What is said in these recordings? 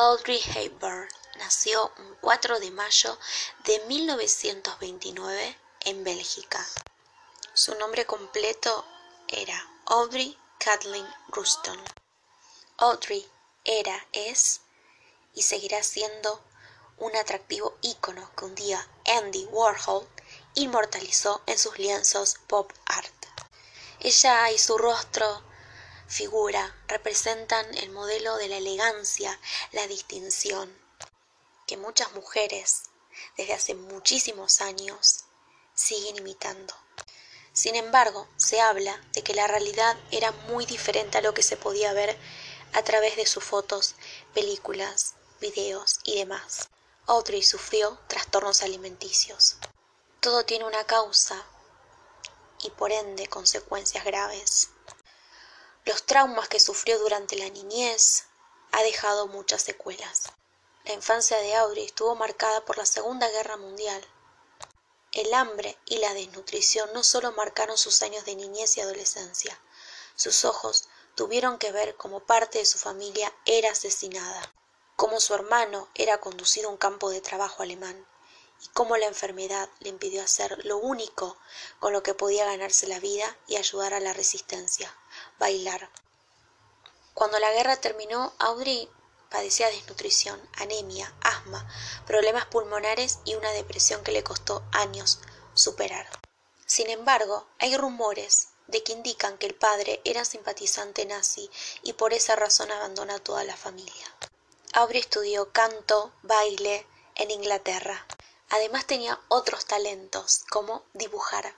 Audrey Hepburn nació un 4 de mayo de 1929 en Bélgica. Su nombre completo era Audrey Kathleen Ruston. Audrey era, es y seguirá siendo un atractivo ícono que un día Andy Warhol inmortalizó en sus lienzos pop art. Ella y su rostro figura representan el modelo de la elegancia, la distinción, que muchas mujeres desde hace muchísimos años siguen imitando. Sin embargo, se habla de que la realidad era muy diferente a lo que se podía ver a través de sus fotos, películas, videos y demás. Audrey sufrió trastornos alimenticios. Todo tiene una causa y por ende consecuencias graves. Traumas que sufrió durante la niñez ha dejado muchas secuelas. La infancia de Audrey estuvo marcada por la Segunda Guerra Mundial. El hambre y la desnutrición no solo marcaron sus años de niñez y adolescencia, sus ojos tuvieron que ver cómo parte de su familia era asesinada, cómo su hermano era conducido a un campo de trabajo alemán y cómo la enfermedad le impidió hacer lo único con lo que podía ganarse la vida y ayudar a la resistencia, bailar. Cuando la guerra terminó, Audrey padecía desnutrición, anemia, asma, problemas pulmonares y una depresión que le costó años superar. Sin embargo, hay rumores de que indican que el padre era simpatizante nazi y por esa razón abandona a toda la familia. Aubrey estudió canto, baile en Inglaterra. Además tenía otros talentos, como dibujar.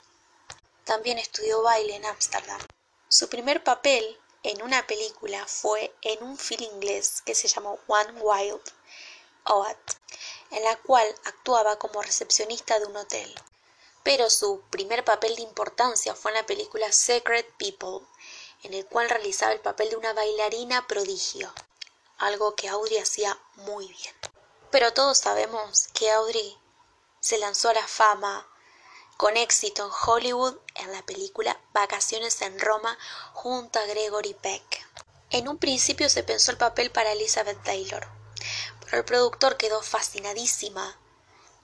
También estudió baile en Ámsterdam. Su primer papel en una película fue en un film inglés que se llamó One Wild Oat, en la cual actuaba como recepcionista de un hotel. Pero su primer papel de importancia fue en la película Secret People, en el cual realizaba el papel de una bailarina prodigio, algo que Audrey hacía muy bien. Pero todos sabemos que Audrey se lanzó a la fama con éxito en Hollywood en la película Vacaciones en Roma junto a Gregory Peck. En un principio se pensó el papel para Elizabeth Taylor, pero el productor quedó fascinadísima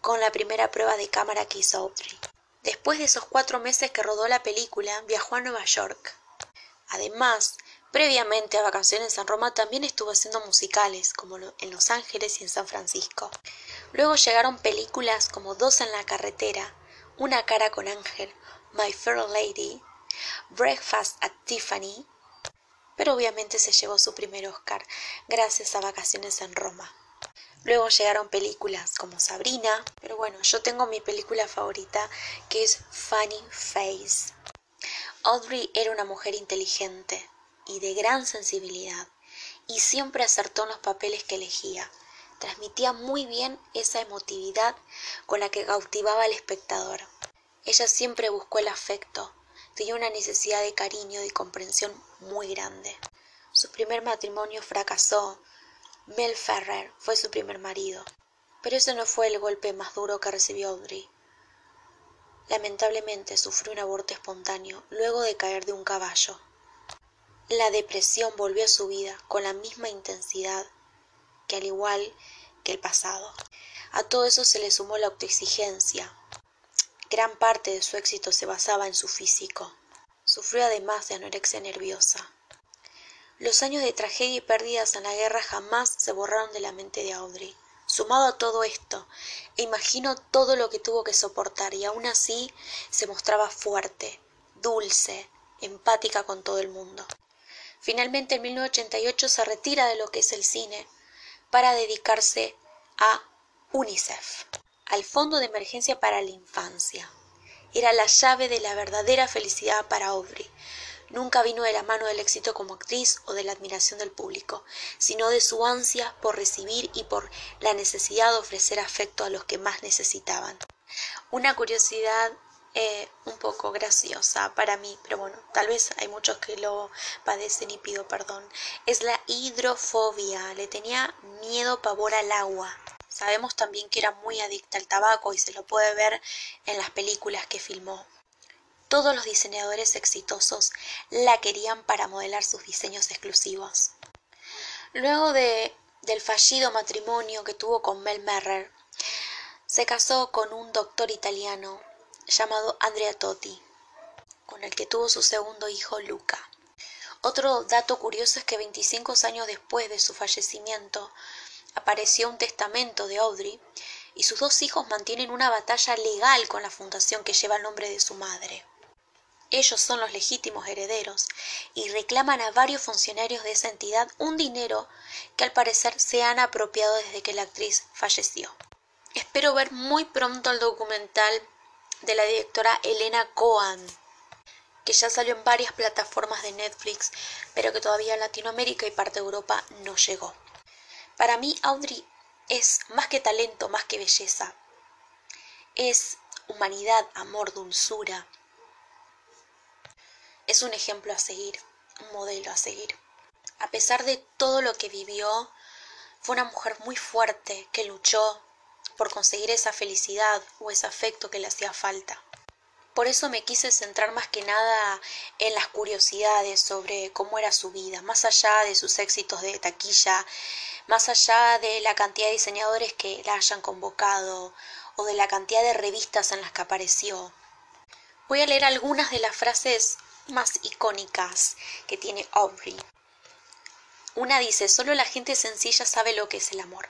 con la primera prueba de cámara que hizo Audrey. Después de esos cuatro meses que rodó la película, viajó a Nueva York. Además, previamente a Vacaciones en Roma también estuvo haciendo musicales, como en Los Ángeles y en San Francisco. Luego llegaron películas como Dos en la carretera, Una cara con Ángel, My Fair Lady, Breakfast at Tiffany, pero obviamente se llevó su primer Oscar gracias a Vacaciones en Roma. Luego llegaron películas como Sabrina, pero bueno, yo tengo mi película favorita que es Funny Face. Audrey era una mujer inteligente y de gran sensibilidad y siempre acertó en los papeles que elegía transmitía muy bien esa emotividad con la que cautivaba al espectador. Ella siempre buscó el afecto, tenía una necesidad de cariño y comprensión muy grande. Su primer matrimonio fracasó. Mel Ferrer fue su primer marido. Pero ese no fue el golpe más duro que recibió Audrey. Lamentablemente sufrió un aborto espontáneo luego de caer de un caballo. La depresión volvió a su vida con la misma intensidad que al igual que el pasado. A todo eso se le sumó la autoexigencia. Gran parte de su éxito se basaba en su físico. Sufrió además de anorexia nerviosa. Los años de tragedia y pérdidas en la guerra jamás se borraron de la mente de Audrey. Sumado a todo esto, imagino todo lo que tuvo que soportar y aún así se mostraba fuerte, dulce, empática con todo el mundo. Finalmente en 1988 se retira de lo que es el cine para dedicarse a UNICEF, al Fondo de Emergencia para la Infancia. Era la llave de la verdadera felicidad para Audrey. Nunca vino de la mano del éxito como actriz o de la admiración del público, sino de su ansia por recibir y por la necesidad de ofrecer afecto a los que más necesitaban. Una curiosidad eh, un poco graciosa para mí, pero bueno, tal vez hay muchos que lo padecen y pido perdón. Es la hidrofobia, le tenía miedo, pavor al agua. Sabemos también que era muy adicta al tabaco y se lo puede ver en las películas que filmó. Todos los diseñadores exitosos la querían para modelar sus diseños exclusivos. Luego de del fallido matrimonio que tuvo con Mel Merrer, se casó con un doctor italiano llamado Andrea Totti, con el que tuvo su segundo hijo Luca. Otro dato curioso es que 25 años después de su fallecimiento apareció un testamento de Audrey y sus dos hijos mantienen una batalla legal con la fundación que lleva el nombre de su madre. Ellos son los legítimos herederos y reclaman a varios funcionarios de esa entidad un dinero que al parecer se han apropiado desde que la actriz falleció. Espero ver muy pronto el documental de la directora Elena Cohen, que ya salió en varias plataformas de Netflix, pero que todavía en Latinoamérica y parte de Europa no llegó. Para mí, Audrey es más que talento, más que belleza. Es humanidad, amor, dulzura. Es un ejemplo a seguir, un modelo a seguir. A pesar de todo lo que vivió, fue una mujer muy fuerte que luchó, por conseguir esa felicidad o ese afecto que le hacía falta. Por eso me quise centrar más que nada en las curiosidades sobre cómo era su vida, más allá de sus éxitos de taquilla, más allá de la cantidad de diseñadores que la hayan convocado o de la cantidad de revistas en las que apareció. Voy a leer algunas de las frases más icónicas que tiene Aubrey. Una dice, solo la gente sencilla sabe lo que es el amor.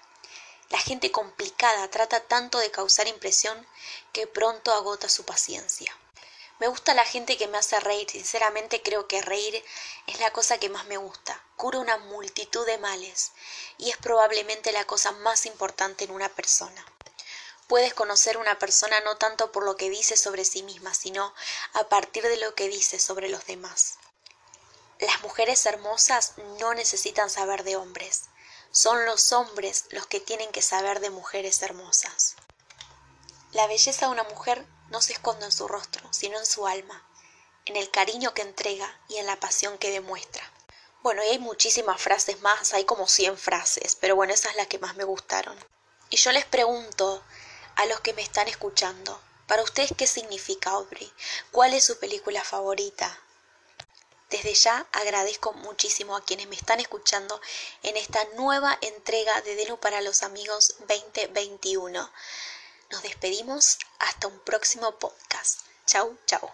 La gente complicada trata tanto de causar impresión que pronto agota su paciencia. Me gusta la gente que me hace reír, sinceramente creo que reír es la cosa que más me gusta, cura una multitud de males y es probablemente la cosa más importante en una persona. Puedes conocer una persona no tanto por lo que dice sobre sí misma, sino a partir de lo que dice sobre los demás. Las mujeres hermosas no necesitan saber de hombres, son los hombres los que tienen que saber de mujeres hermosas. La belleza de una mujer no se esconde en su rostro, sino en su alma, en el cariño que entrega y en la pasión que demuestra. Bueno, y hay muchísimas frases más, hay como 100 frases, pero bueno, esas son las que más me gustaron. Y yo les pregunto a los que me están escuchando, para ustedes, ¿qué significa Aubrey? ¿Cuál es su película favorita? Desde ya agradezco muchísimo a quienes me están escuchando en esta nueva entrega de Denu para los Amigos 2021. Nos despedimos hasta un próximo podcast. Chau, chau.